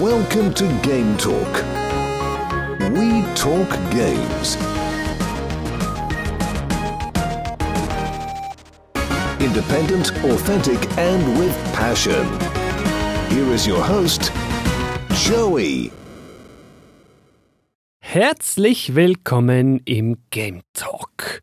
Welcome to Game Talk. We talk games. Independent, authentic, and with passion. Here is your host, Joey. Herzlich willkommen im Game Talk.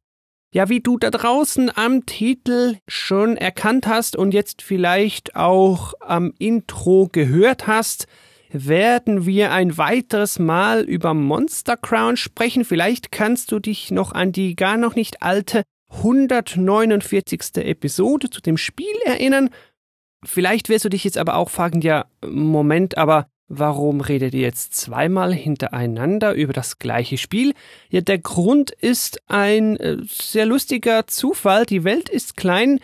Ja, wie du da draußen am Titel schon erkannt hast und jetzt vielleicht auch am Intro gehört hast, werden wir ein weiteres Mal über Monster Crown sprechen. Vielleicht kannst du dich noch an die gar noch nicht alte 149. Episode zu dem Spiel erinnern. Vielleicht wirst du dich jetzt aber auch fragen, ja, Moment, aber Warum redet ihr jetzt zweimal hintereinander über das gleiche Spiel? Ja, der Grund ist ein äh, sehr lustiger Zufall. Die Welt ist klein.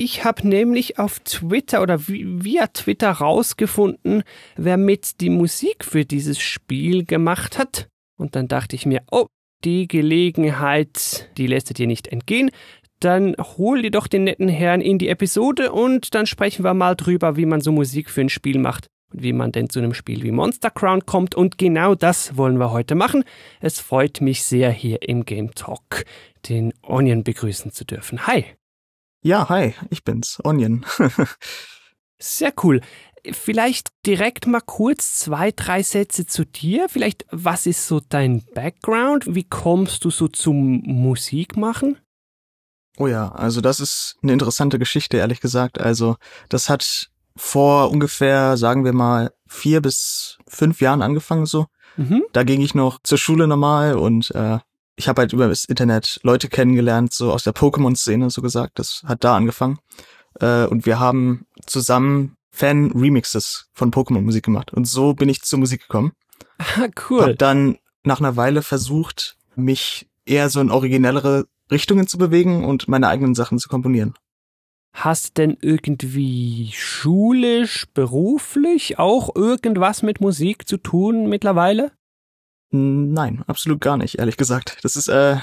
Ich habe nämlich auf Twitter oder via Twitter rausgefunden, wer mit die Musik für dieses Spiel gemacht hat. Und dann dachte ich mir, oh, die Gelegenheit, die lässt dir nicht entgehen. Dann hol dir doch den netten Herrn in die Episode und dann sprechen wir mal drüber, wie man so Musik für ein Spiel macht und wie man denn zu einem Spiel wie Monster Crown kommt. Und genau das wollen wir heute machen. Es freut mich sehr, hier im Game Talk den Onion begrüßen zu dürfen. Hi. Ja, hi, ich bin's, Onion. sehr cool. Vielleicht direkt mal kurz zwei, drei Sätze zu dir. Vielleicht, was ist so dein Background? Wie kommst du so zum Musikmachen? Oh ja, also das ist eine interessante Geschichte, ehrlich gesagt. Also das hat vor ungefähr, sagen wir mal, vier bis fünf Jahren angefangen so. Mhm. Da ging ich noch zur Schule normal und äh, ich habe halt über das Internet Leute kennengelernt, so aus der Pokémon-Szene, so gesagt. Das hat da angefangen. Äh, und wir haben zusammen Fan-Remixes von Pokémon-Musik gemacht. Und so bin ich zur Musik gekommen. Ah, cool. Hab dann nach einer Weile versucht, mich eher so in originellere Richtungen zu bewegen und meine eigenen Sachen zu komponieren. Hast denn irgendwie schulisch, beruflich auch irgendwas mit Musik zu tun mittlerweile? Nein, absolut gar nicht, ehrlich gesagt. Das ist, äh,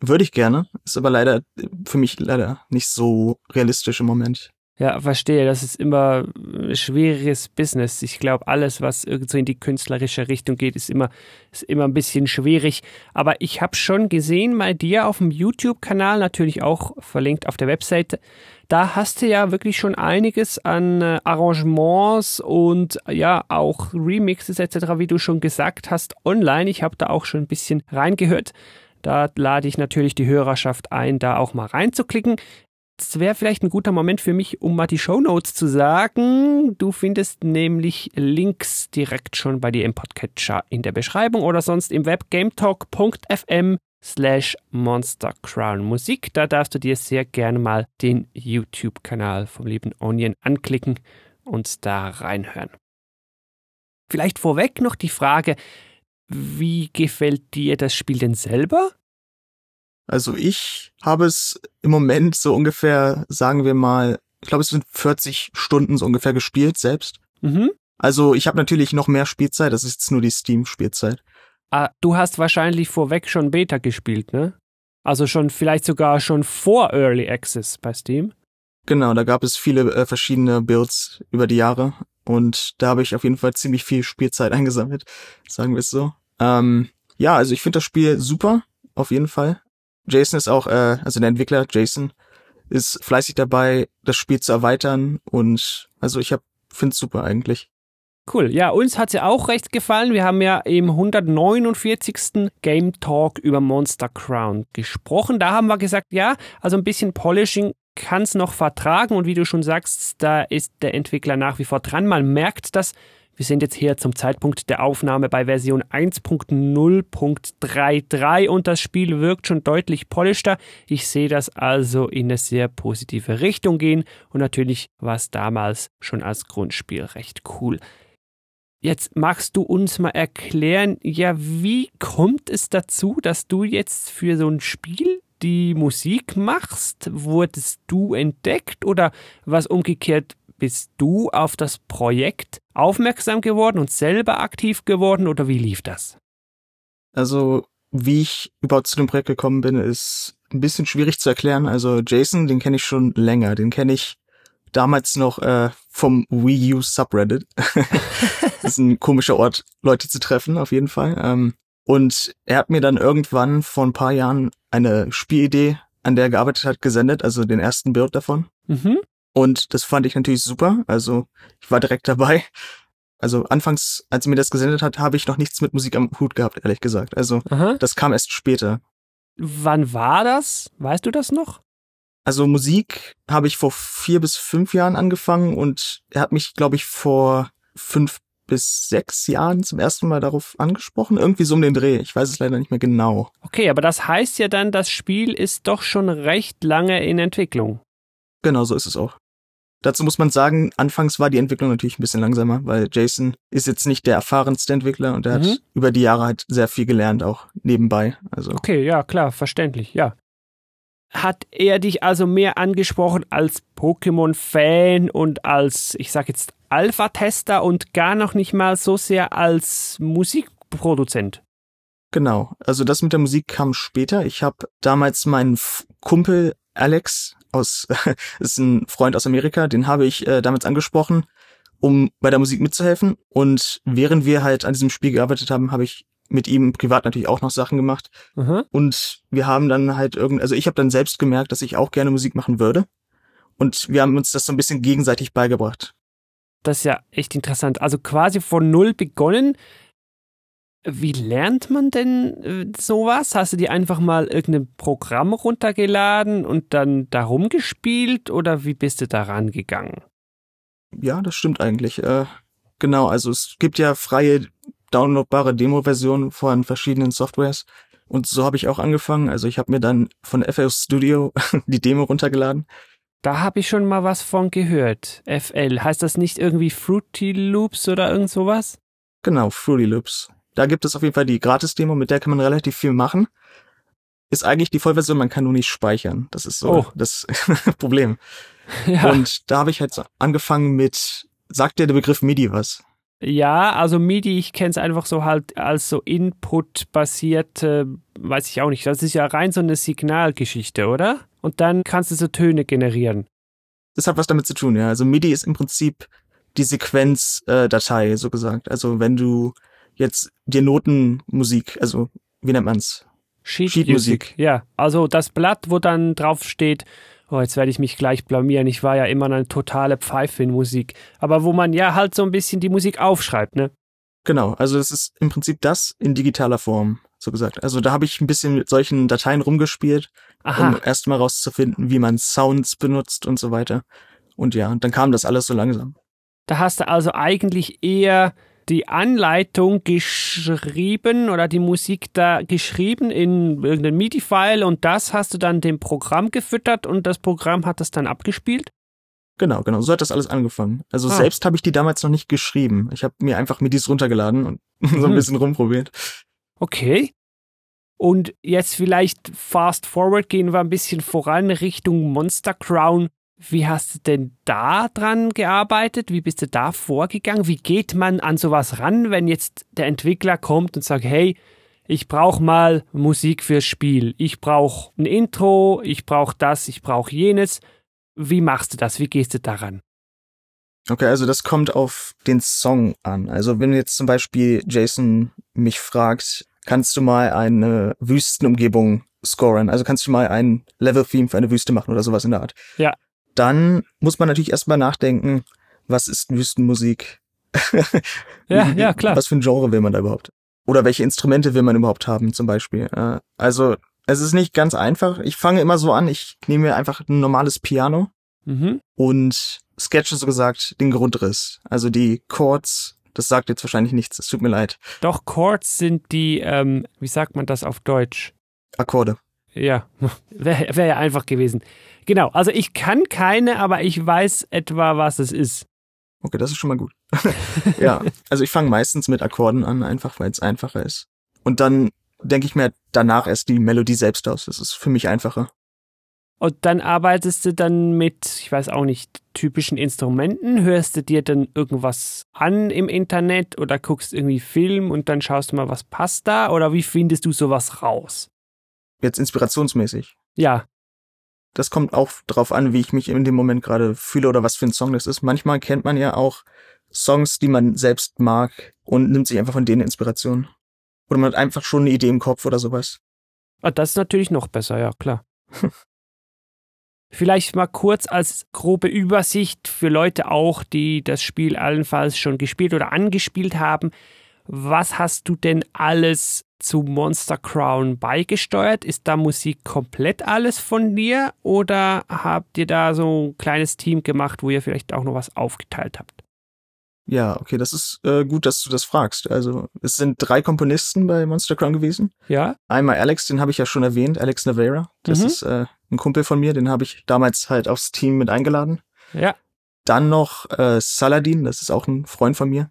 würde ich gerne, ist aber leider für mich leider nicht so realistisch im Moment. Ja, verstehe. Das ist immer ein schwieriges Business. Ich glaube, alles, was irgendwie in die künstlerische Richtung geht, ist immer, ist immer ein bisschen schwierig. Aber ich habe schon gesehen bei dir auf dem YouTube-Kanal, natürlich auch verlinkt auf der Webseite, da hast du ja wirklich schon einiges an äh, Arrangements und ja auch Remixes etc., wie du schon gesagt hast, online. Ich habe da auch schon ein bisschen reingehört. Da lade ich natürlich die Hörerschaft ein, da auch mal reinzuklicken. Das wäre vielleicht ein guter Moment für mich, um mal die Show Notes zu sagen. Du findest nämlich Links direkt schon bei dir im Podcatcher in der Beschreibung oder sonst im Web gametalk.fm slash Monster Crown Musik. Da darfst du dir sehr gerne mal den YouTube-Kanal vom lieben Onion anklicken und da reinhören. Vielleicht vorweg noch die Frage, wie gefällt dir das Spiel denn selber? Also ich habe es im Moment so ungefähr, sagen wir mal, ich glaube es sind 40 Stunden so ungefähr gespielt selbst. Mhm. Also ich habe natürlich noch mehr Spielzeit, das ist jetzt nur die Steam-Spielzeit. Ah, du hast wahrscheinlich vorweg schon Beta gespielt, ne? Also schon vielleicht sogar schon vor Early Access bei Steam. Genau, da gab es viele äh, verschiedene Builds über die Jahre und da habe ich auf jeden Fall ziemlich viel Spielzeit eingesammelt, sagen wir es so. Ähm, ja, also ich finde das Spiel super, auf jeden Fall. Jason ist auch, äh, also der Entwickler Jason ist fleißig dabei, das Spiel zu erweitern und also ich finde es super eigentlich. Cool. Ja, uns hat sie auch recht gefallen. Wir haben ja im 149. Game Talk über Monster Crown gesprochen. Da haben wir gesagt, ja, also ein bisschen Polishing kann es noch vertragen und wie du schon sagst, da ist der Entwickler nach wie vor dran. Man merkt das. Wir sind jetzt hier zum Zeitpunkt der Aufnahme bei Version 1.0.33 und das Spiel wirkt schon deutlich polischter. Ich sehe das also in eine sehr positive Richtung gehen und natürlich war es damals schon als Grundspiel recht cool. Jetzt magst du uns mal erklären, ja, wie kommt es dazu, dass du jetzt für so ein Spiel die Musik machst? Wurdest du entdeckt oder was umgekehrt bist du auf das Projekt aufmerksam geworden und selber aktiv geworden oder wie lief das? Also, wie ich überhaupt zu dem Projekt gekommen bin, ist ein bisschen schwierig zu erklären. Also Jason, den kenne ich schon länger, den kenne ich damals noch äh, vom Wii U Subreddit. das ist ein komischer Ort, Leute zu treffen, auf jeden Fall. Ähm, und er hat mir dann irgendwann vor ein paar Jahren eine Spielidee, an der er gearbeitet hat, gesendet, also den ersten Bild davon. Mhm. Und das fand ich natürlich super. Also ich war direkt dabei. Also anfangs, als er mir das gesendet hat, habe ich noch nichts mit Musik am Hut gehabt, ehrlich gesagt. Also Aha. das kam erst später. Wann war das? Weißt du das noch? Also Musik habe ich vor vier bis fünf Jahren angefangen und er hat mich, glaube ich, vor fünf bis sechs Jahren zum ersten Mal darauf angesprochen. Irgendwie so um den Dreh. Ich weiß es leider nicht mehr genau. Okay, aber das heißt ja dann, das Spiel ist doch schon recht lange in Entwicklung. Genau, so ist es auch. Dazu muss man sagen, anfangs war die Entwicklung natürlich ein bisschen langsamer, weil Jason ist jetzt nicht der erfahrenste Entwickler und er mhm. hat über die Jahre halt sehr viel gelernt, auch nebenbei. Also. Okay, ja, klar, verständlich, ja. Hat er dich also mehr angesprochen als Pokémon-Fan und als, ich sag jetzt, Alpha-Tester und gar noch nicht mal so sehr als Musikproduzent? Genau, also das mit der Musik kam später. Ich habe damals meinen Kumpel Alex aus, ist ein Freund aus Amerika, den habe ich äh, damals angesprochen, um bei der Musik mitzuhelfen. Und während wir halt an diesem Spiel gearbeitet haben, habe ich mit ihm privat natürlich auch noch Sachen gemacht. Mhm. Und wir haben dann halt irgend, also ich habe dann selbst gemerkt, dass ich auch gerne Musik machen würde. Und wir haben uns das so ein bisschen gegenseitig beigebracht. Das ist ja echt interessant. Also quasi von null begonnen, wie lernt man denn äh, sowas? Hast du dir einfach mal irgendein Programm runtergeladen und dann darum gespielt oder wie bist du da rangegangen? Ja, das stimmt eigentlich. Äh, genau, also es gibt ja freie downloadbare Demo-Versionen von verschiedenen Softwares und so habe ich auch angefangen. Also ich habe mir dann von FL Studio die Demo runtergeladen. Da habe ich schon mal was von gehört. FL. Heißt das nicht irgendwie Fruity Loops oder irgend sowas? Genau, Fruity Loops. Da gibt es auf jeden Fall die Gratis-Demo, mit der kann man relativ viel machen. Ist eigentlich die Vollversion, man kann nur nicht speichern. Das ist so oh. das Problem. Ja. Und da habe ich halt angefangen mit, sagt dir der Begriff MIDI was? Ja, also MIDI, ich kenne es einfach so halt als so Input-basierte, weiß ich auch nicht. Das ist ja rein so eine Signalgeschichte, oder? Und dann kannst du so Töne generieren. Das hat was damit zu tun, ja. Also MIDI ist im Prinzip die Sequenzdatei, äh, so gesagt. Also wenn du jetzt dir Notenmusik, also wie nennt man's? Sheetmusik. Ja, also das Blatt, wo dann drauf steht, oh, jetzt werde ich mich gleich blamieren, ich war ja immer eine totale Pfeife in Musik. Aber wo man ja halt so ein bisschen die Musik aufschreibt, ne? Genau, also es ist im Prinzip das in digitaler Form, so gesagt. Also da habe ich ein bisschen mit solchen Dateien rumgespielt, Aha. um erstmal rauszufinden, wie man Sounds benutzt und so weiter. Und ja, dann kam das alles so langsam. Da hast du also eigentlich eher die Anleitung geschrieben oder die Musik da geschrieben in irgendeinem MIDI-File und das hast du dann dem Programm gefüttert und das Programm hat das dann abgespielt? Genau, genau. So hat das alles angefangen. Also ah. selbst habe ich die damals noch nicht geschrieben. Ich habe mir einfach MIDIs runtergeladen und so ein mhm. bisschen rumprobiert. Okay. Und jetzt vielleicht fast forward gehen wir ein bisschen voran Richtung Monster Crown. Wie hast du denn da dran gearbeitet? Wie bist du da vorgegangen? Wie geht man an sowas ran, wenn jetzt der Entwickler kommt und sagt, hey, ich brauche mal Musik fürs Spiel. Ich brauche ein Intro, ich brauche das, ich brauche jenes. Wie machst du das? Wie gehst du daran? Okay, also das kommt auf den Song an. Also wenn jetzt zum Beispiel Jason mich fragt, kannst du mal eine Wüstenumgebung scoren? Also kannst du mal ein Level-Theme für eine Wüste machen oder sowas in der Art? Ja dann muss man natürlich erstmal nachdenken, was ist Wüstenmusik? ja, ja, klar. Was für ein Genre will man da überhaupt? Oder welche Instrumente will man überhaupt haben, zum Beispiel? Also, es ist nicht ganz einfach. Ich fange immer so an, ich nehme mir einfach ein normales Piano mhm. und sketche so gesagt den Grundriss. Also die Chords, das sagt jetzt wahrscheinlich nichts, es tut mir leid. Doch, Chords sind die, ähm, wie sagt man das auf Deutsch? Akkorde. Ja, wäre wär ja einfach gewesen. Genau, also ich kann keine, aber ich weiß etwa, was es ist. Okay, das ist schon mal gut. ja, also ich fange meistens mit Akkorden an, einfach weil es einfacher ist. Und dann denke ich mir danach erst die Melodie selbst aus. Das ist für mich einfacher. Und dann arbeitest du dann mit, ich weiß auch nicht, typischen Instrumenten? Hörst du dir dann irgendwas an im Internet oder guckst irgendwie Film und dann schaust du mal, was passt da? Oder wie findest du sowas raus? Jetzt inspirationsmäßig. Ja das kommt auch drauf an, wie ich mich in dem Moment gerade fühle oder was für ein Song das ist. Manchmal kennt man ja auch Songs, die man selbst mag und nimmt sich einfach von denen Inspiration. Oder man hat einfach schon eine Idee im Kopf oder sowas. Ah, das ist natürlich noch besser, ja, klar. Vielleicht mal kurz als grobe Übersicht für Leute auch, die das Spiel allenfalls schon gespielt oder angespielt haben. Was hast du denn alles zu Monster Crown beigesteuert? Ist da Musik komplett alles von dir oder habt ihr da so ein kleines Team gemacht, wo ihr vielleicht auch noch was aufgeteilt habt? Ja, okay, das ist äh, gut, dass du das fragst. Also es sind drei Komponisten bei Monster Crown gewesen. Ja. Einmal Alex, den habe ich ja schon erwähnt, Alex Navarra. Das mhm. ist äh, ein Kumpel von mir, den habe ich damals halt aufs Team mit eingeladen. Ja. Dann noch äh, Saladin, das ist auch ein Freund von mir,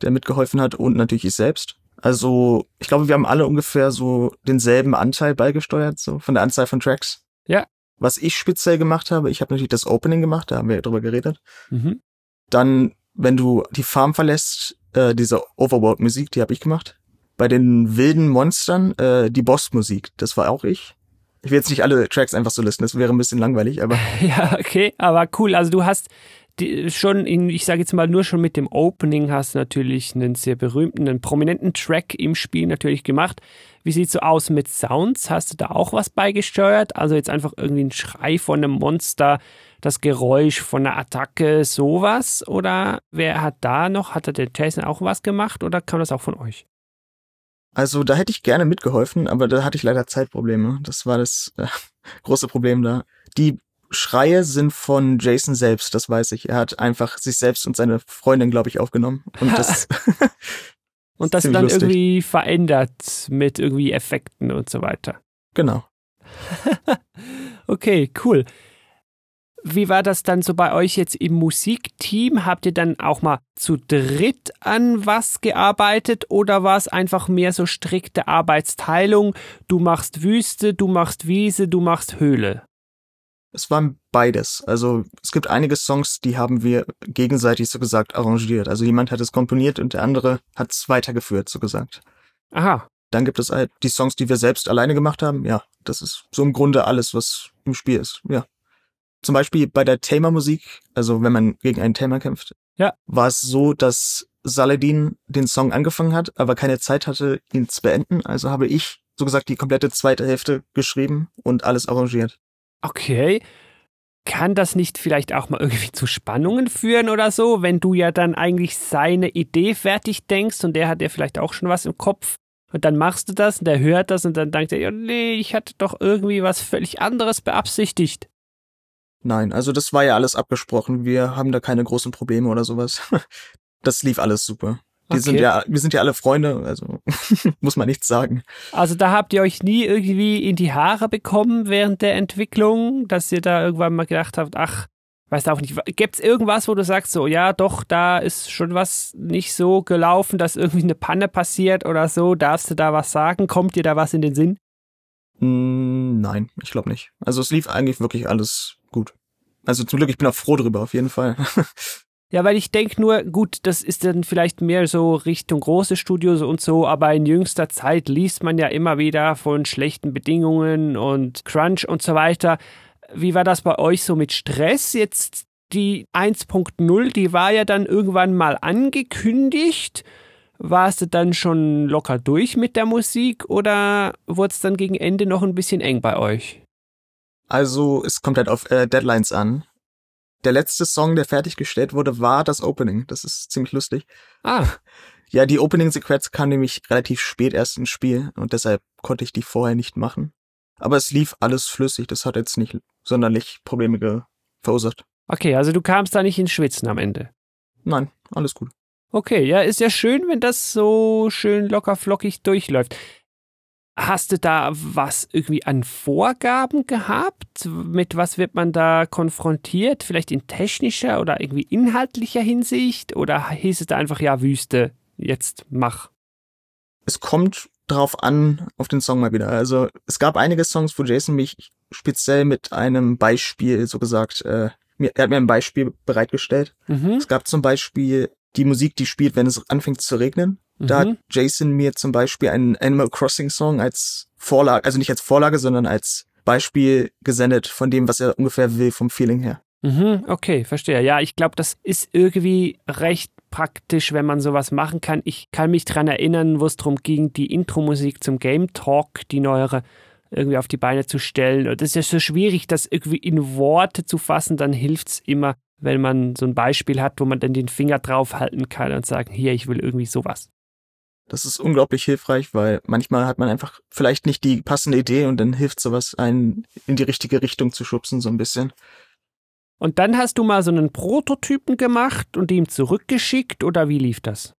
der mitgeholfen hat und natürlich ich selbst. Also ich glaube, wir haben alle ungefähr so denselben Anteil beigesteuert, so von der Anzahl von Tracks. Ja. Was ich speziell gemacht habe, ich habe natürlich das Opening gemacht, da haben wir drüber geredet. Mhm. Dann wenn du die Farm verlässt, äh, diese Overworld-Musik, die habe ich gemacht. Bei den wilden Monstern äh, die Boss-Musik, das war auch ich. Ich will jetzt nicht alle Tracks einfach so listen, das wäre ein bisschen langweilig, aber. ja, okay, aber cool. Also du hast die, schon in, ich sage jetzt mal nur schon mit dem Opening hast du natürlich einen sehr berühmten, einen prominenten Track im Spiel natürlich gemacht. Wie sieht's so aus mit Sounds? Hast du da auch was beigesteuert? Also jetzt einfach irgendwie ein Schrei von einem Monster, das Geräusch von einer Attacke, sowas? Oder wer hat da noch, hat da der Jason auch was gemacht oder kam das auch von euch? Also da hätte ich gerne mitgeholfen, aber da hatte ich leider Zeitprobleme. Das war das äh, große Problem da. Die Schreie sind von Jason selbst, das weiß ich. Er hat einfach sich selbst und seine Freundin, glaube ich, aufgenommen. Und das Und das dann lustig. irgendwie verändert mit irgendwie Effekten und so weiter. Genau. okay, cool. Wie war das dann so bei euch jetzt im Musikteam? Habt ihr dann auch mal zu dritt an was gearbeitet oder war es einfach mehr so strikte Arbeitsteilung? Du machst Wüste, du machst Wiese, du machst Höhle. Es war beides. Also es gibt einige Songs, die haben wir gegenseitig so gesagt arrangiert. Also jemand hat es komponiert und der andere hat es weitergeführt, so gesagt. Aha. Dann gibt es halt die Songs, die wir selbst alleine gemacht haben. Ja, das ist so im Grunde alles, was im Spiel ist. Ja. Zum Beispiel bei der Tamer-Musik, also wenn man gegen einen Tamer kämpft, ja. war es so, dass Saladin den Song angefangen hat, aber keine Zeit hatte, ihn zu beenden. Also habe ich so gesagt die komplette zweite Hälfte geschrieben und alles arrangiert. Okay. Kann das nicht vielleicht auch mal irgendwie zu Spannungen führen oder so, wenn du ja dann eigentlich seine Idee fertig denkst und der hat ja vielleicht auch schon was im Kopf und dann machst du das und der hört das und dann denkt er, ja, nee, ich hatte doch irgendwie was völlig anderes beabsichtigt. Nein, also das war ja alles abgesprochen. Wir haben da keine großen Probleme oder sowas. Das lief alles super. Die okay. sind ja, wir sind ja alle Freunde, also muss man nichts sagen. Also da habt ihr euch nie irgendwie in die Haare bekommen während der Entwicklung, dass ihr da irgendwann mal gedacht habt, ach, weiß auch nicht, gibt's irgendwas, wo du sagst so, ja, doch, da ist schon was nicht so gelaufen, dass irgendwie eine Panne passiert oder so, darfst du da was sagen? Kommt dir da was in den Sinn? Mm, nein, ich glaube nicht. Also es lief eigentlich wirklich alles gut. Also zum Glück, ich bin auch froh drüber, auf jeden Fall. Ja, weil ich denke nur, gut, das ist dann vielleicht mehr so Richtung große Studios und so, aber in jüngster Zeit liest man ja immer wieder von schlechten Bedingungen und Crunch und so weiter. Wie war das bei euch so mit Stress? Jetzt die 1.0, die war ja dann irgendwann mal angekündigt. Warst du dann schon locker durch mit der Musik oder wurde es dann gegen Ende noch ein bisschen eng bei euch? Also es kommt halt auf äh, Deadlines an der letzte Song, der fertiggestellt wurde, war das Opening. Das ist ziemlich lustig. Ah. Ja, die Opening-Sequenz kam nämlich relativ spät erst ins Spiel und deshalb konnte ich die vorher nicht machen. Aber es lief alles flüssig, das hat jetzt nicht sonderlich Probleme verursacht. Okay, also du kamst da nicht ins Schwitzen am Ende. Nein, alles gut. Okay, ja, ist ja schön, wenn das so schön locker flockig durchläuft. Hast du da was irgendwie an Vorgaben gehabt? Mit was wird man da konfrontiert? Vielleicht in technischer oder irgendwie inhaltlicher Hinsicht? Oder hieß es da einfach, ja, Wüste, jetzt mach? Es kommt drauf an, auf den Song mal wieder. Also es gab einige Songs, wo Jason mich speziell mit einem Beispiel, so gesagt, äh, mir, er hat mir ein Beispiel bereitgestellt. Mhm. Es gab zum Beispiel die Musik, die spielt, wenn es anfängt zu regnen. Da mhm. hat Jason mir zum Beispiel einen Animal Crossing Song als Vorlage, also nicht als Vorlage, sondern als Beispiel gesendet von dem, was er ungefähr will vom Feeling her. Mhm, okay, verstehe. Ja, ich glaube, das ist irgendwie recht praktisch, wenn man sowas machen kann. Ich kann mich daran erinnern, wo es darum ging, die Intro-Musik zum Game Talk, die neuere, irgendwie auf die Beine zu stellen. Und das ist ja so schwierig, das irgendwie in Worte zu fassen. Dann hilft es immer, wenn man so ein Beispiel hat, wo man dann den Finger draufhalten kann und sagen, hier, ich will irgendwie sowas. Das ist unglaublich hilfreich, weil manchmal hat man einfach vielleicht nicht die passende Idee und dann hilft sowas, einen in die richtige Richtung zu schubsen, so ein bisschen. Und dann hast du mal so einen Prototypen gemacht und ihm zurückgeschickt oder wie lief das?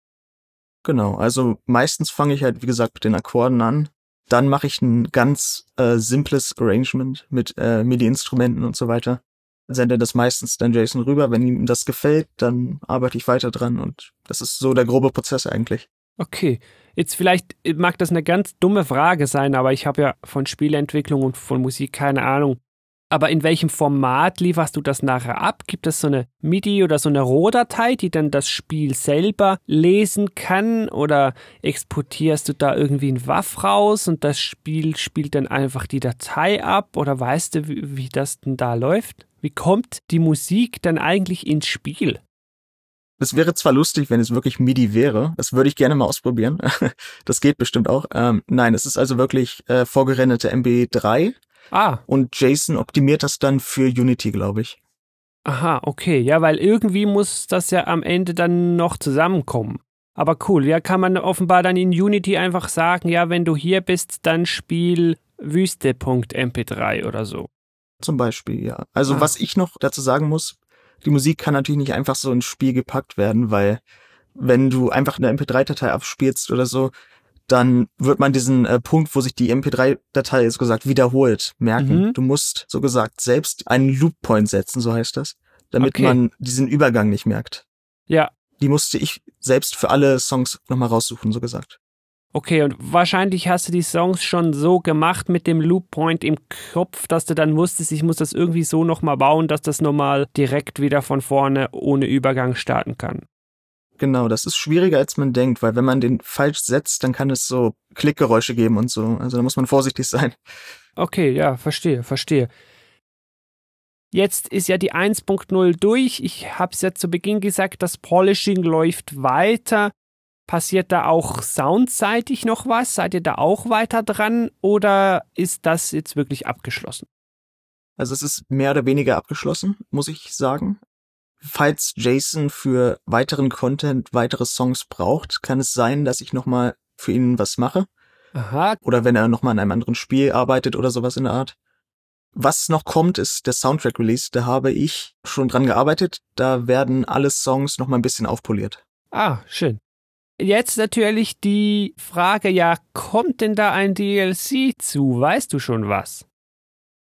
Genau, also meistens fange ich halt, wie gesagt, mit den Akkorden an. Dann mache ich ein ganz äh, simples Arrangement mit äh, MIDI-Instrumenten und so weiter. Sende das meistens dann Jason rüber. Wenn ihm das gefällt, dann arbeite ich weiter dran und das ist so der grobe Prozess eigentlich. Okay, jetzt vielleicht mag das eine ganz dumme Frage sein, aber ich habe ja von Spieleentwicklung und von Musik keine Ahnung. Aber in welchem Format lieferst du das nachher ab? Gibt es so eine MIDI oder so eine Rohdatei, die dann das Spiel selber lesen kann? Oder exportierst du da irgendwie ein WAF raus und das Spiel spielt dann einfach die Datei ab? Oder weißt du, wie, wie das denn da läuft? Wie kommt die Musik dann eigentlich ins Spiel? Es wäre zwar lustig, wenn es wirklich MIDI wäre. Das würde ich gerne mal ausprobieren. das geht bestimmt auch. Ähm, nein, es ist also wirklich äh, vorgerenderte MB3 Ah. Und Jason optimiert das dann für Unity, glaube ich. Aha, okay. Ja, weil irgendwie muss das ja am Ende dann noch zusammenkommen. Aber cool, ja, kann man offenbar dann in Unity einfach sagen, ja, wenn du hier bist, dann spiel Wüste.mp3 oder so. Zum Beispiel, ja. Also ah. was ich noch dazu sagen muss, die Musik kann natürlich nicht einfach so ins Spiel gepackt werden, weil wenn du einfach eine MP3-Datei abspielst oder so, dann wird man diesen äh, Punkt, wo sich die MP3-Datei, so gesagt, wiederholt, merken. Mhm. Du musst, so gesagt, selbst einen Loop-Point setzen, so heißt das, damit okay. man diesen Übergang nicht merkt. Ja. Die musste ich selbst für alle Songs nochmal raussuchen, so gesagt. Okay, und wahrscheinlich hast du die Songs schon so gemacht mit dem Loop Point im Kopf, dass du dann wusstest, ich muss das irgendwie so nochmal bauen, dass das nochmal direkt wieder von vorne ohne Übergang starten kann. Genau, das ist schwieriger als man denkt, weil wenn man den falsch setzt, dann kann es so Klickgeräusche geben und so. Also da muss man vorsichtig sein. Okay, ja, verstehe, verstehe. Jetzt ist ja die 1.0 durch. Ich habe es ja zu Beginn gesagt, das Polishing läuft weiter. Passiert da auch soundseitig noch was? Seid ihr da auch weiter dran oder ist das jetzt wirklich abgeschlossen? Also es ist mehr oder weniger abgeschlossen, muss ich sagen. Falls Jason für weiteren Content weitere Songs braucht, kann es sein, dass ich nochmal für ihn was mache. Aha. Oder wenn er nochmal an einem anderen Spiel arbeitet oder sowas in der Art. Was noch kommt, ist der Soundtrack-Release. Da habe ich schon dran gearbeitet. Da werden alle Songs nochmal ein bisschen aufpoliert. Ah, schön. Jetzt natürlich die Frage, ja, kommt denn da ein DLC zu? Weißt du schon was?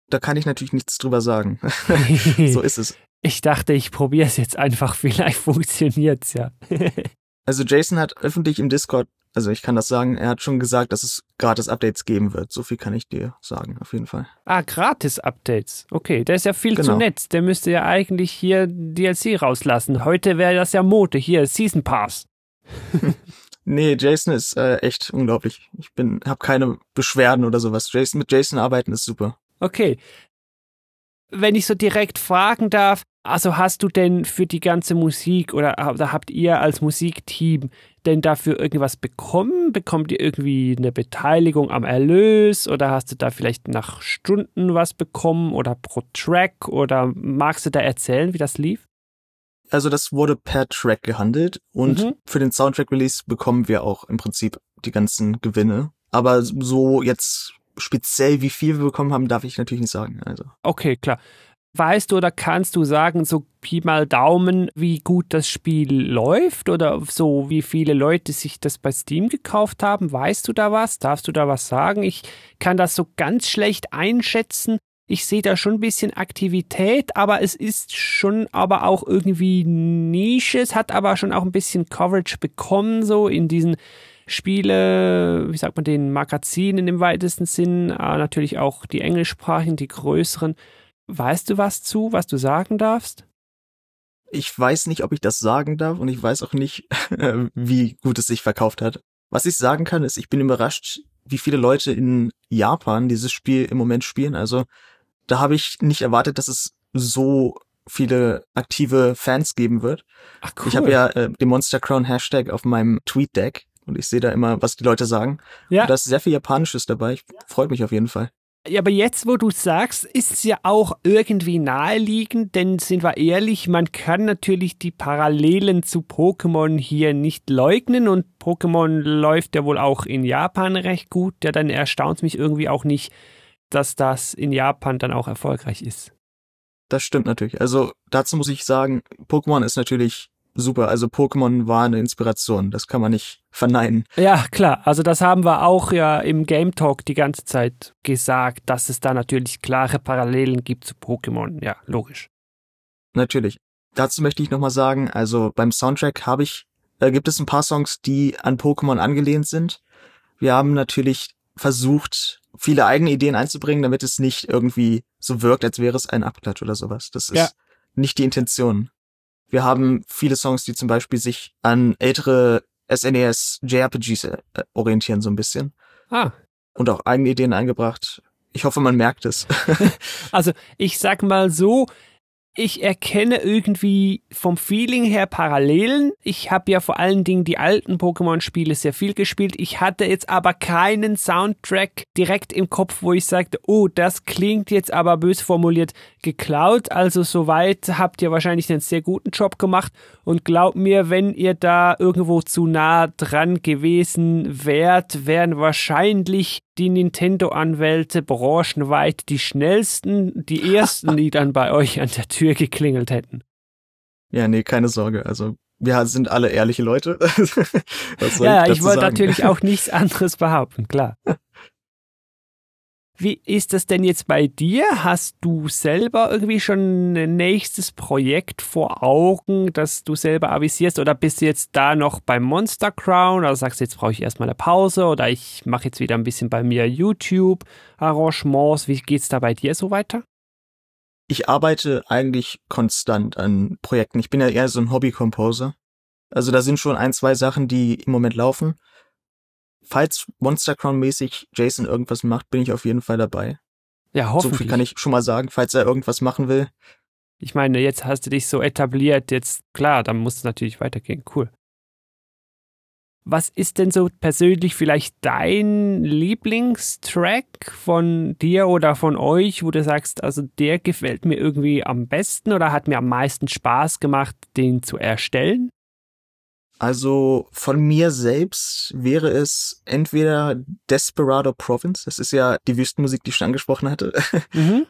Da kann ich natürlich nichts drüber sagen. so ist es. Ich dachte, ich probiere es jetzt einfach, vielleicht funktioniert's ja. also Jason hat öffentlich im Discord, also ich kann das sagen, er hat schon gesagt, dass es gratis Updates geben wird. So viel kann ich dir sagen, auf jeden Fall. Ah, gratis Updates. Okay, der ist ja viel genau. zu nett. Der müsste ja eigentlich hier DLC rauslassen. Heute wäre das ja Mode. Hier, Season Pass. nee, Jason ist äh, echt unglaublich. Ich bin, hab keine Beschwerden oder sowas. Jason, mit Jason arbeiten ist super. Okay, wenn ich so direkt fragen darf, also hast du denn für die ganze Musik oder, oder habt ihr als Musikteam denn dafür irgendwas bekommen? Bekommt ihr irgendwie eine Beteiligung am Erlös oder hast du da vielleicht nach Stunden was bekommen oder pro Track oder magst du da erzählen, wie das lief? Also das wurde per Track gehandelt und mhm. für den Soundtrack Release bekommen wir auch im Prinzip die ganzen Gewinne. Aber so jetzt speziell, wie viel wir bekommen haben, darf ich natürlich nicht sagen. Also. Okay, klar. Weißt du oder kannst du sagen, so Pi mal Daumen, wie gut das Spiel läuft oder so, wie viele Leute sich das bei Steam gekauft haben? Weißt du da was? Darfst du da was sagen? Ich kann das so ganz schlecht einschätzen. Ich sehe da schon ein bisschen Aktivität, aber es ist schon aber auch irgendwie Nische. Es hat aber schon auch ein bisschen Coverage bekommen, so in diesen Spiele, wie sagt man, den Magazinen im weitesten Sinn, aber natürlich auch die englischsprachigen, die größeren. Weißt du was zu, was du sagen darfst? Ich weiß nicht, ob ich das sagen darf und ich weiß auch nicht, wie gut es sich verkauft hat. Was ich sagen kann, ist, ich bin überrascht, wie viele Leute in Japan dieses Spiel im Moment spielen. Also da habe ich nicht erwartet, dass es so viele aktive Fans geben wird. Ach, cool. Ich habe ja äh, den Monster Crown Hashtag auf meinem Tweet-Deck und ich sehe da immer, was die Leute sagen. Ja. Und da ist sehr viel Japanisches dabei. Ich freut mich auf jeden Fall. Ja, aber jetzt, wo du sagst, ist es ja auch irgendwie naheliegend, denn sind wir ehrlich, man kann natürlich die Parallelen zu Pokémon hier nicht leugnen und Pokémon läuft ja wohl auch in Japan recht gut. Ja, dann erstaunt es mich irgendwie auch nicht, dass das in Japan dann auch erfolgreich ist. Das stimmt natürlich. Also dazu muss ich sagen, Pokémon ist natürlich super. Also Pokémon war eine Inspiration, das kann man nicht verneinen. Ja, klar. Also das haben wir auch ja im Game Talk die ganze Zeit gesagt, dass es da natürlich klare Parallelen gibt zu Pokémon. Ja, logisch. Natürlich. Dazu möchte ich nochmal sagen, also beim Soundtrack habe ich, äh, gibt es ein paar Songs, die an Pokémon angelehnt sind. Wir haben natürlich versucht, viele eigene Ideen einzubringen, damit es nicht irgendwie so wirkt, als wäre es ein Abklatsch oder sowas. Das ist ja. nicht die Intention. Wir haben viele Songs, die zum Beispiel sich an ältere SNES JRPGs äh, orientieren so ein bisschen. Ah. Und auch eigene Ideen eingebracht. Ich hoffe, man merkt es. also ich sag mal so, ich erkenne irgendwie vom Feeling her Parallelen. Ich habe ja vor allen Dingen die alten Pokémon-Spiele sehr viel gespielt. Ich hatte jetzt aber keinen Soundtrack direkt im Kopf, wo ich sagte, oh, das klingt jetzt aber bös formuliert geklaut. Also soweit habt ihr wahrscheinlich einen sehr guten Job gemacht. Und glaubt mir, wenn ihr da irgendwo zu nah dran gewesen wärt, wären wahrscheinlich die Nintendo-Anwälte branchenweit die schnellsten, die ersten, die dann bei euch an der Tür geklingelt hätten. Ja, nee, keine Sorge. Also wir sind alle ehrliche Leute. ja, ich, wollte natürlich auch nichts anderes behaupten, klar. Wie ist das denn jetzt bei dir? Hast du selber irgendwie schon ein nächstes Projekt vor Augen, das du selber avisierst? Oder bist du jetzt da noch beim Monster Crown? Oder sagst du, jetzt brauche ich erstmal eine Pause? Oder ich mache jetzt wieder ein bisschen bei mir YouTube-Arrangements. Wie geht's da bei dir so weiter? Ich arbeite eigentlich konstant an Projekten. Ich bin ja eher so ein Hobby-Composer. Also da sind schon ein, zwei Sachen, die im Moment laufen falls Monster Crown mäßig Jason irgendwas macht, bin ich auf jeden Fall dabei. Ja, hoffentlich. So viel kann ich schon mal sagen, falls er irgendwas machen will. Ich meine, jetzt hast du dich so etabliert, jetzt klar, dann muss es natürlich weitergehen. Cool. Was ist denn so persönlich vielleicht dein Lieblingstrack von dir oder von euch, wo du sagst, also der gefällt mir irgendwie am besten oder hat mir am meisten Spaß gemacht, den zu erstellen? Also von mir selbst wäre es entweder Desperado Province, das ist ja die Wüstenmusik, die ich schon angesprochen hatte. Mhm.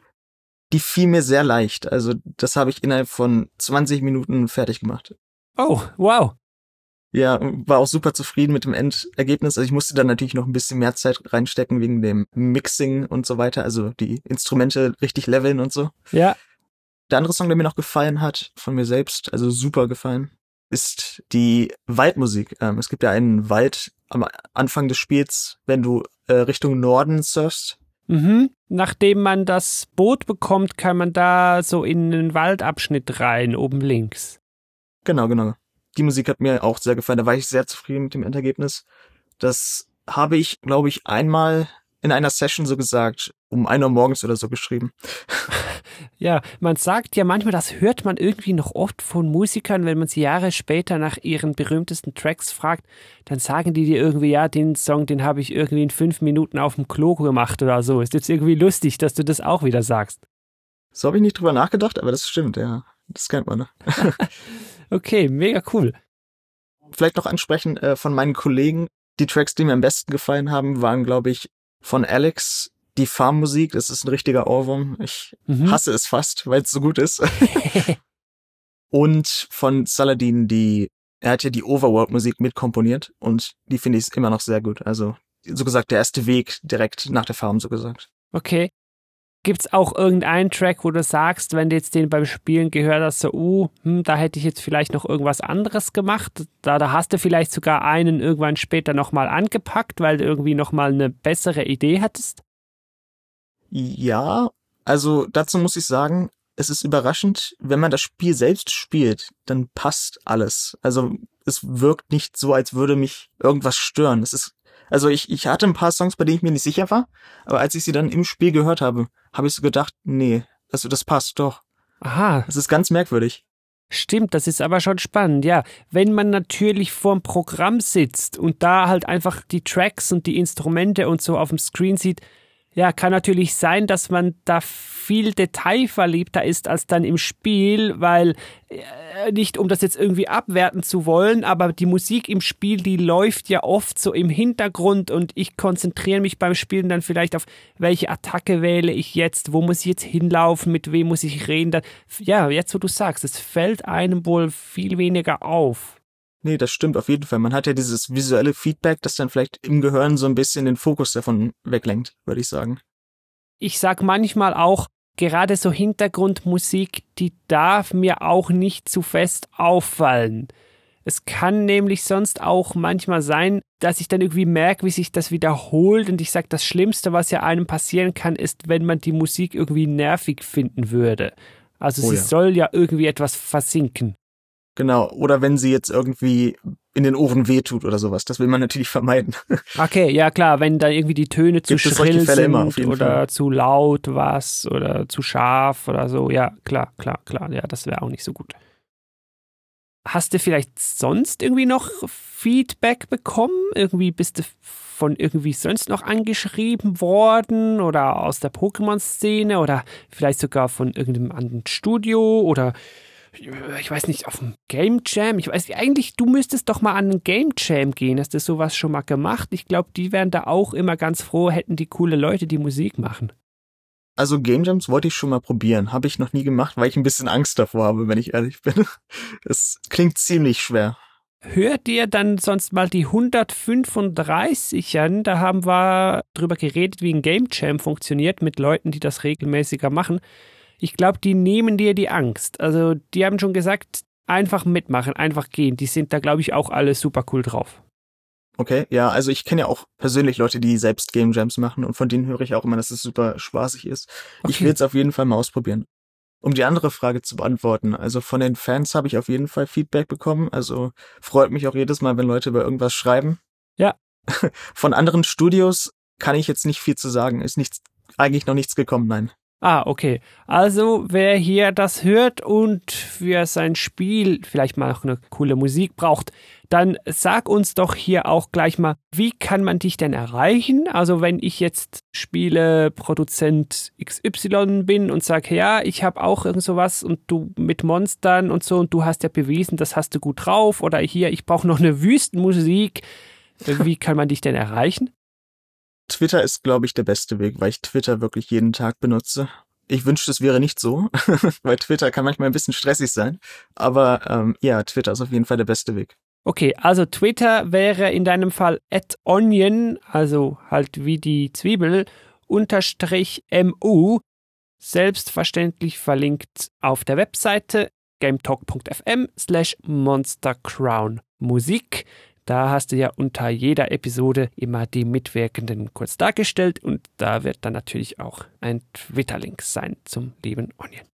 Die fiel mir sehr leicht. Also das habe ich innerhalb von 20 Minuten fertig gemacht. Oh, wow. Ja, war auch super zufrieden mit dem Endergebnis. Also ich musste dann natürlich noch ein bisschen mehr Zeit reinstecken wegen dem Mixing und so weiter, also die Instrumente richtig leveln und so. Ja. Der andere Song, der mir noch gefallen hat, von mir selbst, also super gefallen, ist die Waldmusik. Ähm, es gibt ja einen Wald am Anfang des Spiels, wenn du äh, Richtung Norden surfst. Mhm. Nachdem man das Boot bekommt, kann man da so in einen Waldabschnitt rein, oben links. Genau, genau. Die Musik hat mir auch sehr gefallen. Da war ich sehr zufrieden mit dem Endergebnis. Das habe ich, glaube ich, einmal in einer Session so gesagt, um ein Uhr morgens oder so geschrieben. Ja, man sagt ja manchmal, das hört man irgendwie noch oft von Musikern, wenn man sie Jahre später nach ihren berühmtesten Tracks fragt, dann sagen die dir irgendwie, ja, den Song, den habe ich irgendwie in fünf Minuten auf dem Klo gemacht oder so. Ist jetzt irgendwie lustig, dass du das auch wieder sagst. So habe ich nicht drüber nachgedacht, aber das stimmt, ja. Das kennt man, ne? okay, mega cool. Vielleicht noch ansprechen äh, von meinen Kollegen. Die Tracks, die mir am besten gefallen haben, waren, glaube ich, von Alex die Farmmusik, das ist ein richtiger Ohrwurm. Ich mhm. hasse es fast, weil es so gut ist. und von Saladin die, er hat ja die Overworld-Musik mitkomponiert und die finde ich immer noch sehr gut. Also, so gesagt, der erste Weg direkt nach der Farm, so gesagt. Okay. Gibt's auch irgendeinen Track, wo du sagst, wenn du jetzt den beim Spielen gehört hast, so, uh, hm, da hätte ich jetzt vielleicht noch irgendwas anderes gemacht? Da, da hast du vielleicht sogar einen irgendwann später nochmal angepackt, weil du irgendwie nochmal eine bessere Idee hattest? Ja, also dazu muss ich sagen, es ist überraschend, wenn man das Spiel selbst spielt, dann passt alles. Also es wirkt nicht so, als würde mich irgendwas stören. Es ist Also ich, ich hatte ein paar Songs, bei denen ich mir nicht sicher war, aber als ich sie dann im Spiel gehört habe, habe ich so gedacht, nee, also das passt doch. Aha. Das ist ganz merkwürdig. Stimmt, das ist aber schon spannend, ja. Wenn man natürlich vorm Programm sitzt und da halt einfach die Tracks und die Instrumente und so auf dem Screen sieht, ja, kann natürlich sein, dass man da viel detailverliebter ist als dann im Spiel, weil äh, nicht um das jetzt irgendwie abwerten zu wollen, aber die Musik im Spiel, die läuft ja oft so im Hintergrund und ich konzentriere mich beim Spielen dann vielleicht auf welche Attacke wähle ich jetzt, wo muss ich jetzt hinlaufen, mit wem muss ich reden. Dann, ja, jetzt wo du sagst, es fällt einem wohl viel weniger auf. Nee, das stimmt auf jeden Fall. Man hat ja dieses visuelle Feedback, das dann vielleicht im Gehirn so ein bisschen den Fokus davon weglenkt, würde ich sagen. Ich sag manchmal auch, gerade so Hintergrundmusik, die darf mir auch nicht zu fest auffallen. Es kann nämlich sonst auch manchmal sein, dass ich dann irgendwie merke, wie sich das wiederholt und ich sage, das Schlimmste, was ja einem passieren kann, ist, wenn man die Musik irgendwie nervig finden würde. Also oh sie ja. soll ja irgendwie etwas versinken. Genau, oder wenn sie jetzt irgendwie in den Ohren wehtut oder sowas. Das will man natürlich vermeiden. Okay, ja klar, wenn da irgendwie die Töne zu Gibt schrill sind immer, oder Fall. zu laut was oder zu scharf oder so. Ja, klar, klar, klar. Ja, das wäre auch nicht so gut. Hast du vielleicht sonst irgendwie noch Feedback bekommen? Irgendwie bist du von irgendwie sonst noch angeschrieben worden oder aus der Pokémon-Szene oder vielleicht sogar von irgendeinem anderen Studio oder ich weiß nicht, auf dem Game Jam. Ich weiß, eigentlich, du müsstest doch mal an einen Game Jam gehen. Hast du sowas schon mal gemacht? Ich glaube, die wären da auch immer ganz froh, hätten die coole Leute, die Musik machen. Also Game Jams wollte ich schon mal probieren. Habe ich noch nie gemacht, weil ich ein bisschen Angst davor habe, wenn ich ehrlich bin. Es klingt ziemlich schwer. Hört dir dann sonst mal die 135 an. Da haben wir drüber geredet, wie ein Game Jam funktioniert mit Leuten, die das regelmäßiger machen ich glaube, die nehmen dir die Angst. Also die haben schon gesagt, einfach mitmachen, einfach gehen. Die sind da, glaube ich, auch alle super cool drauf. Okay, ja, also ich kenne ja auch persönlich Leute, die selbst Game Jams machen und von denen höre ich auch immer, dass es super spaßig ist. Okay. Ich will es auf jeden Fall mal ausprobieren. Um die andere Frage zu beantworten, also von den Fans habe ich auf jeden Fall Feedback bekommen. Also freut mich auch jedes Mal, wenn Leute über irgendwas schreiben. Ja. Von anderen Studios kann ich jetzt nicht viel zu sagen. Ist nichts, eigentlich noch nichts gekommen, nein. Ah, okay. Also, wer hier das hört und für sein Spiel vielleicht mal noch eine coole Musik braucht, dann sag uns doch hier auch gleich mal, wie kann man dich denn erreichen? Also, wenn ich jetzt Spieleproduzent XY bin und sage, ja, ich habe auch irgend sowas und du mit Monstern und so und du hast ja bewiesen, das hast du gut drauf oder hier, ich brauche noch eine Wüstenmusik. Wie kann man dich denn erreichen? Twitter ist, glaube ich, der beste Weg, weil ich Twitter wirklich jeden Tag benutze. Ich wünschte, es wäre nicht so, weil Twitter kann manchmal ein bisschen stressig sein. Aber ähm, ja, Twitter ist auf jeden Fall der beste Weg. Okay, also Twitter wäre in deinem Fall at onion, also halt wie die Zwiebel, unterstrich mu, selbstverständlich verlinkt auf der Webseite gametalk.fm slash monstercrown Musik. Da hast du ja unter jeder Episode immer die Mitwirkenden kurz dargestellt und da wird dann natürlich auch ein Twitter-Link sein zum lieben Onion.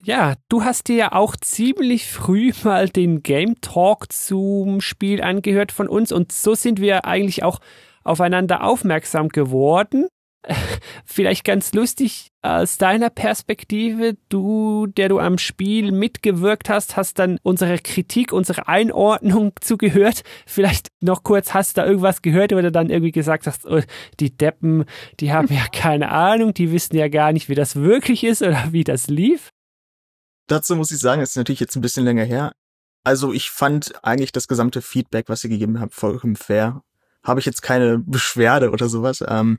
Ja, du hast dir ja auch ziemlich früh mal den Game Talk zum Spiel angehört von uns und so sind wir eigentlich auch aufeinander aufmerksam geworden. vielleicht ganz lustig aus deiner Perspektive, du, der du am Spiel mitgewirkt hast, hast dann unsere Kritik, unsere Einordnung zugehört. Vielleicht noch kurz, hast du da irgendwas gehört oder dann irgendwie gesagt hast, oh, die Deppen, die haben ja keine Ahnung, die wissen ja gar nicht, wie das wirklich ist oder wie das lief. Dazu muss ich sagen, es ist natürlich jetzt ein bisschen länger her. Also ich fand eigentlich das gesamte Feedback, was ihr gegeben habt, vollkommen fair. Habe ich jetzt keine Beschwerde oder sowas. Ähm,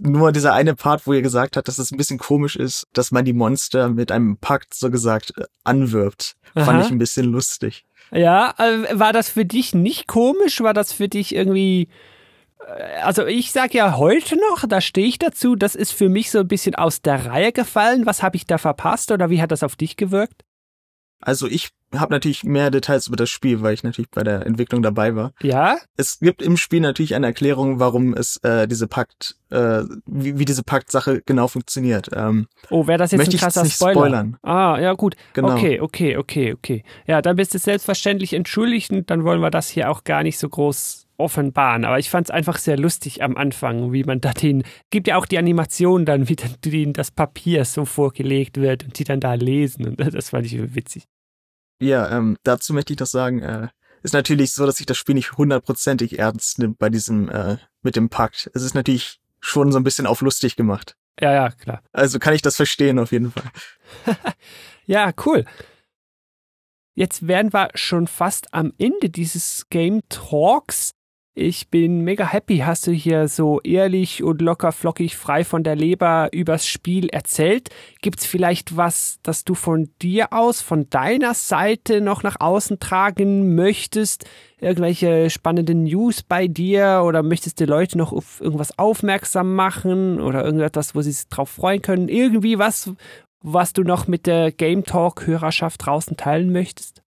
nur dieser eine Part, wo ihr gesagt habt, dass es ein bisschen komisch ist, dass man die Monster mit einem Pakt so gesagt äh, anwirbt, Aha. fand ich ein bisschen lustig. Ja, äh, war das für dich nicht komisch? War das für dich irgendwie äh, also ich sag ja heute noch, da stehe ich dazu, das ist für mich so ein bisschen aus der Reihe gefallen. Was habe ich da verpasst oder wie hat das auf dich gewirkt? Also ich habe natürlich mehr Details über das Spiel, weil ich natürlich bei der Entwicklung dabei war. Ja. Es gibt im Spiel natürlich eine Erklärung, warum es äh, diese Pakt, äh, wie, wie diese Paktsache genau funktioniert. Ähm, oh, wäre das jetzt ein krasser nicht Spoiler? Spoilern. Ah, ja gut. Genau. Okay, okay, okay, okay. Ja, dann bist du selbstverständlich entschuldigt und dann wollen wir das hier auch gar nicht so groß offenbaren. Aber ich fand es einfach sehr lustig am Anfang, wie man da den, gibt ja auch die Animation dann, wie dann denen das Papier so vorgelegt wird und die dann da lesen. Und das fand ich witzig. Ja, ähm, dazu möchte ich doch sagen, äh, ist natürlich so, dass ich das Spiel nicht hundertprozentig ernst nimmt bei diesem, äh, mit dem Pakt. Es ist natürlich schon so ein bisschen auf lustig gemacht. Ja, ja, klar. Also kann ich das verstehen auf jeden Fall. ja, cool. Jetzt wären wir schon fast am Ende dieses Game Talks. Ich bin mega happy, hast du hier so ehrlich und locker flockig frei von der Leber übers Spiel erzählt. Gibt's vielleicht was, das du von dir aus, von deiner Seite noch nach außen tragen möchtest? Irgendwelche spannenden News bei dir oder möchtest du Leute noch auf irgendwas aufmerksam machen oder irgendetwas, wo sie sich drauf freuen können? Irgendwie was, was du noch mit der Game Talk Hörerschaft draußen teilen möchtest?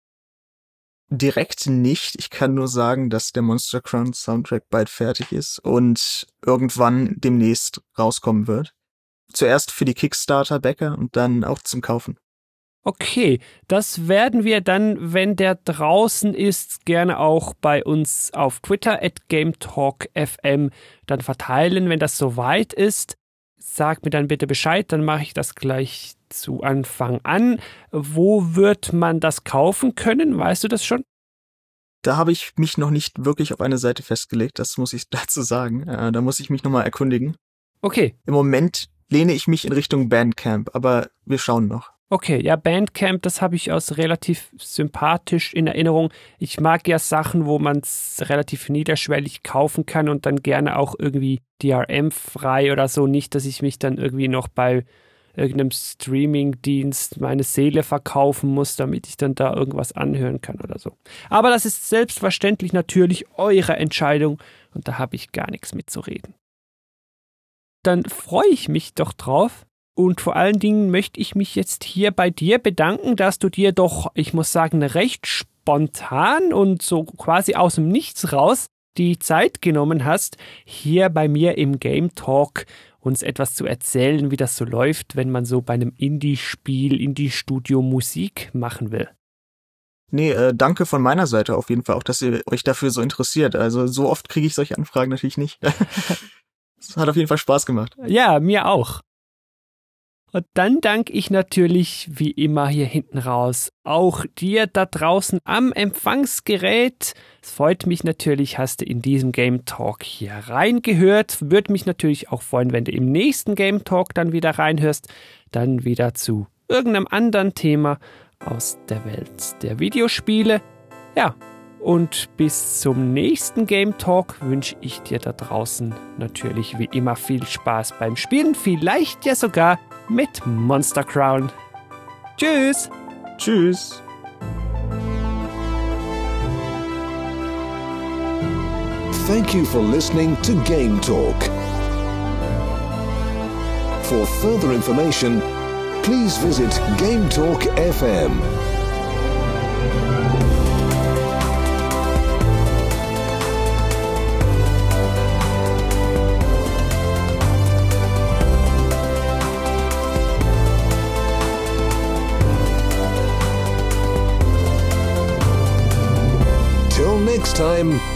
Direkt nicht. Ich kann nur sagen, dass der Monster Crown Soundtrack bald fertig ist und irgendwann demnächst rauskommen wird. Zuerst für die Kickstarter-Bäcker und dann auch zum Kaufen. Okay, das werden wir dann, wenn der draußen ist, gerne auch bei uns auf Twitter at GameTalkFM dann verteilen, wenn das soweit ist. Sag mir dann bitte Bescheid, dann mache ich das gleich zu Anfang an. Wo wird man das kaufen können? Weißt du das schon? Da habe ich mich noch nicht wirklich auf eine Seite festgelegt, das muss ich dazu sagen. Äh, da muss ich mich nochmal erkundigen. Okay. Im Moment lehne ich mich in Richtung Bandcamp, aber wir schauen noch. Okay, ja, Bandcamp, das habe ich aus relativ sympathisch in Erinnerung. Ich mag ja Sachen, wo man es relativ niederschwellig kaufen kann und dann gerne auch irgendwie DRM-frei oder so. Nicht, dass ich mich dann irgendwie noch bei irgendeinem Streaming-Dienst meine Seele verkaufen muss, damit ich dann da irgendwas anhören kann oder so. Aber das ist selbstverständlich natürlich eure Entscheidung und da habe ich gar nichts mitzureden. Dann freue ich mich doch drauf. Und vor allen Dingen möchte ich mich jetzt hier bei dir bedanken, dass du dir doch, ich muss sagen, recht spontan und so quasi aus dem Nichts raus die Zeit genommen hast, hier bei mir im Game Talk uns etwas zu erzählen, wie das so läuft, wenn man so bei einem Indie-Spiel, Indie-Studio Musik machen will. Nee, äh, danke von meiner Seite auf jeden Fall auch, dass ihr euch dafür so interessiert. Also so oft kriege ich solche Anfragen natürlich nicht. Es hat auf jeden Fall Spaß gemacht. Ja, mir auch. Und dann danke ich natürlich wie immer hier hinten raus auch dir da draußen am Empfangsgerät. Es freut mich natürlich, hast du in diesem Game Talk hier reingehört. Würde mich natürlich auch freuen, wenn du im nächsten Game Talk dann wieder reinhörst. Dann wieder zu irgendeinem anderen Thema aus der Welt der Videospiele. Ja, und bis zum nächsten Game Talk wünsche ich dir da draußen natürlich wie immer viel Spaß beim Spielen, vielleicht ja sogar mit Monster Crown. Tschüss! Tschüss! Thank you for listening to Game Talk. For further information, please visit Game Talk FM. Next time.